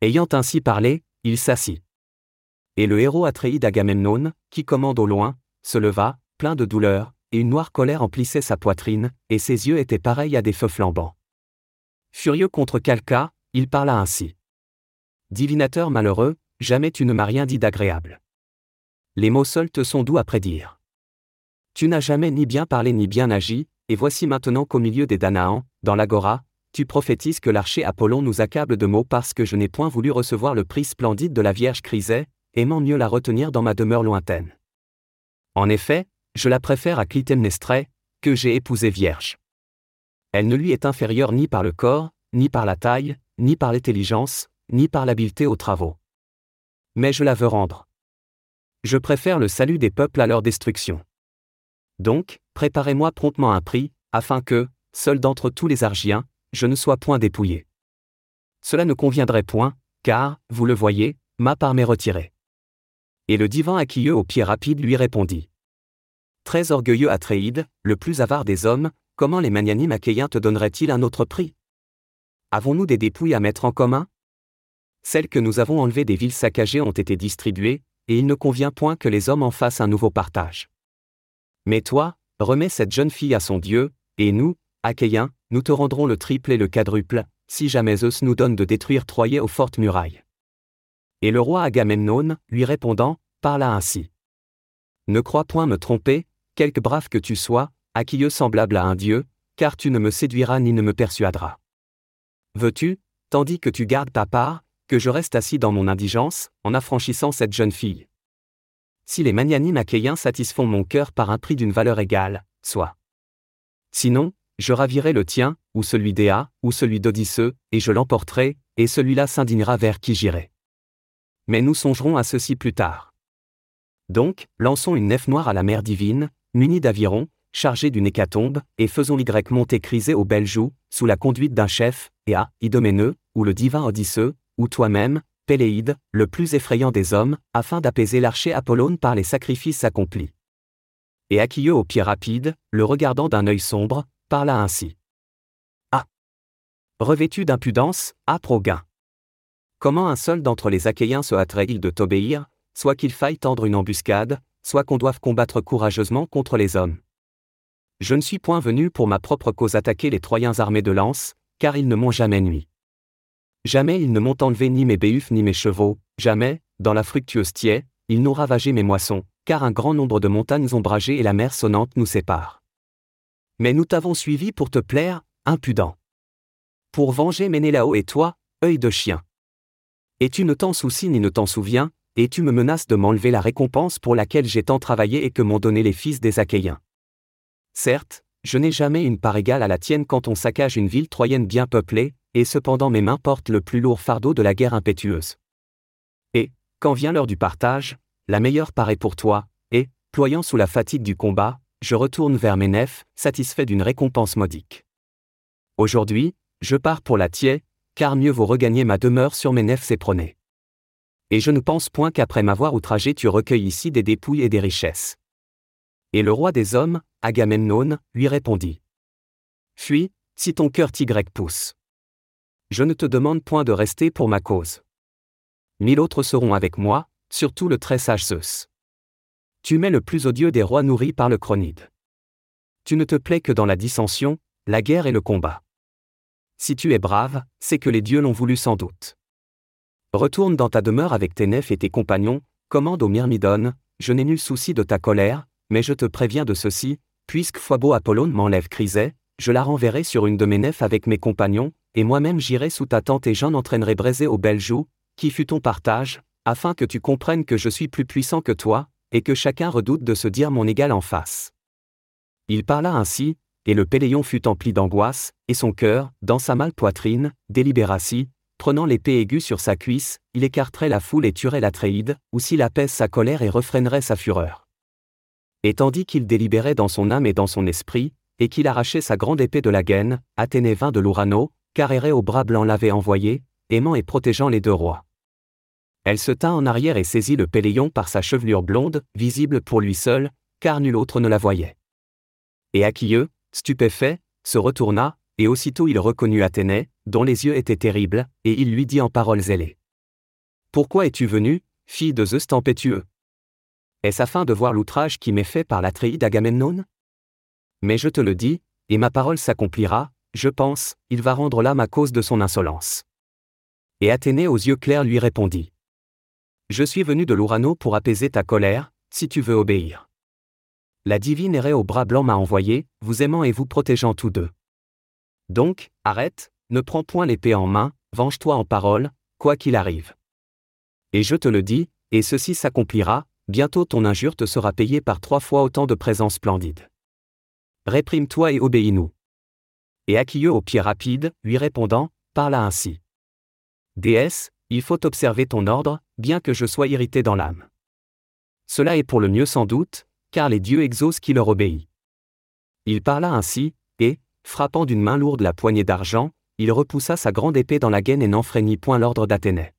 Ayant ainsi parlé, il s'assit. Et le héros Atréide Agamemnon, qui commande au loin, se leva, plein de douleur, et une noire colère emplissait sa poitrine, et ses yeux étaient pareils à des feux flambants. Furieux contre Calca, il parla ainsi. Divinateur malheureux, jamais tu ne m'as rien dit d'agréable. Les mots seuls te sont doux à prédire. Tu n'as jamais ni bien parlé ni bien agi, et voici maintenant qu'au milieu des Danaans, dans l'agora, tu prophétises que l'archer Apollon nous accable de mots parce que je n'ai point voulu recevoir le prix splendide de la Vierge Chrysaie, aimant mieux la retenir dans ma demeure lointaine. En effet, je la préfère à Clytemnestrée, que j'ai épousée vierge. Elle ne lui est inférieure ni par le corps, ni par la taille, ni par l'intelligence, ni par l'habileté aux travaux. Mais je la veux rendre. Je préfère le salut des peuples à leur destruction. Donc, préparez-moi promptement un prix, afin que, seul d'entre tous les Argiens, je ne sois point dépouillé. Cela ne conviendrait point, car, vous le voyez, ma part m'est retirée. Et le divin Aquilleux au pied rapide lui répondit. Très orgueilleux Atréide, le plus avare des hommes, comment les magnanimes achéens te donneraient-ils un autre prix? Avons-nous des dépouilles à mettre en commun? Celles que nous avons enlevées des villes saccagées ont été distribuées, et il ne convient point que les hommes en fassent un nouveau partage. Mais toi, remets cette jeune fille à son Dieu, et nous, Achéens, nous te rendrons le triple et le quadruple, si jamais Zeus nous donne de détruire Troyes aux fortes murailles. Et le roi Agamemnon, lui répondant, parla ainsi. Ne crois point me tromper, quelque brave que tu sois, Aquilleux semblable à un dieu, car tu ne me séduiras ni ne me persuaderas. Veux-tu, tandis que tu gardes ta part, que je reste assis dans mon indigence, en affranchissant cette jeune fille? Si les magnanimes achéens satisfont mon cœur par un prix d'une valeur égale, soit. Sinon, je ravirai le tien, ou celui d'Éa, ou celui d'Odysseux, et je l'emporterai, et celui-là s'indignera vers qui j'irai. Mais nous songerons à ceci plus tard. Donc, lançons une nef noire à la mer divine, munie d'avirons, chargée d'une hécatombe, et faisons l'Y monter crisé aux belles joues, sous la conduite d'un chef, à Idoméneux, ou le divin Odysseux, ou toi-même, Péléide, le plus effrayant des hommes, afin d'apaiser l'archer Apollone par les sacrifices accomplis. Et Aquilleux au pied rapide, le regardant d'un œil sombre, parla ainsi. Ah Revêtu d'impudence, âpre au gain. Comment un seul d'entre les Achéens se hâterait-il de t'obéir, soit qu'il faille tendre une embuscade, soit qu'on doive combattre courageusement contre les hommes? Je ne suis point venu pour ma propre cause attaquer les Troyens armés de lances, car ils ne m'ont jamais nuit. Jamais ils ne m'ont enlevé ni mes béhufs ni mes chevaux, jamais, dans la fructueuse tiée, ils n'ont ravagé mes moissons, car un grand nombre de montagnes ombragées et la mer sonnante nous séparent. Mais nous t'avons suivi pour te plaire, impudent. Pour venger Ménélao et toi, œil de chien. Et tu ne t'en soucies ni ne t'en souviens, et tu me menaces de m'enlever la récompense pour laquelle j'ai tant travaillé et que m'ont donné les fils des Achéens. Certes, je n'ai jamais une part égale à la tienne quand on saccage une ville troyenne bien peuplée, et cependant mes mains portent le plus lourd fardeau de la guerre impétueuse. Et, quand vient l'heure du partage, la meilleure part est pour toi, et, ployant sous la fatigue du combat, je retourne vers mes nefs, satisfait d'une récompense modique. Aujourd'hui, je pars pour la tiée, car mieux vaut regagner ma demeure sur mes nefs éperonnées. Et je ne pense point qu'après m'avoir outragé tu recueilles ici des dépouilles et des richesses. Et le roi des hommes, Agamemnon, lui répondit. Fuis, si ton cœur tigre pousse. Je ne te demande point de rester pour ma cause. Mille autres seront avec moi, surtout le très sage Zeus. Tu mets le plus odieux des rois nourris par le chronide. Tu ne te plais que dans la dissension, la guerre et le combat. Si tu es brave, c'est que les dieux l'ont voulu sans doute. Retourne dans ta demeure avec tes nefs et tes compagnons, commande aux Myrmidones, je n'ai nul souci de ta colère, mais je te préviens de ceci, puisque Foibo Apollone m'enlève Chrysée, je la renverrai sur une de mes nefs avec mes compagnons, et moi-même j'irai sous ta tente et j'en entraînerai Brésé aux belles joues, qui fut ton partage, afin que tu comprennes que je suis plus puissant que toi, et que chacun redoute de se dire mon égal en face. Il parla ainsi, et le Péléon fut empli d'angoisse, et son cœur, dans sa mâle poitrine, délibéra-si, prenant l'épée aiguë sur sa cuisse, il écarterait la foule et tuerait l'Atréide, ou s'il apaise sa colère et refrénerait sa fureur. Et tandis qu'il délibérait dans son âme et dans son esprit, et qu'il arrachait sa grande épée de la gaine, Athénée vint de l'Ourano, car au bras blanc l'avait envoyé, aimant et protégeant les deux rois. Elle se tint en arrière et saisit le Péléon par sa chevelure blonde, visible pour lui seul, car nul autre ne la voyait. Et Aquilleux, stupéfait, se retourna, et aussitôt il reconnut Athénée, dont les yeux étaient terribles, et il lui dit en paroles ailées. Pourquoi es-tu venu, fille de Zeus tempétueux Est-ce afin de voir l'outrage qui m'est fait par l'Atréide d'Agamemnon Mais je te le dis, et ma parole s'accomplira, je pense, il va rendre l'âme à cause de son insolence. Et Athénée aux yeux clairs lui répondit. Je suis venu de l'Ourano pour apaiser ta colère, si tu veux obéir. La divine errée au bras blanc m'a envoyé, vous aimant et vous protégeant tous deux. Donc, arrête, ne prends point l'épée en main, venge-toi en parole, quoi qu'il arrive. Et je te le dis, et ceci s'accomplira, bientôt ton injure te sera payée par trois fois autant de présents splendides. Réprime-toi et obéis-nous. Et Aquilleux au pied rapide, lui répondant, parla ainsi. Déesse, il faut observer ton ordre, bien que je sois irrité dans l'âme. Cela est pour le mieux sans doute, car les dieux exaucent qui leur obéit. Il parla ainsi, et, frappant d'une main lourde la poignée d'argent, il repoussa sa grande épée dans la gaine et n'enfreignit point l'ordre d'Athénée.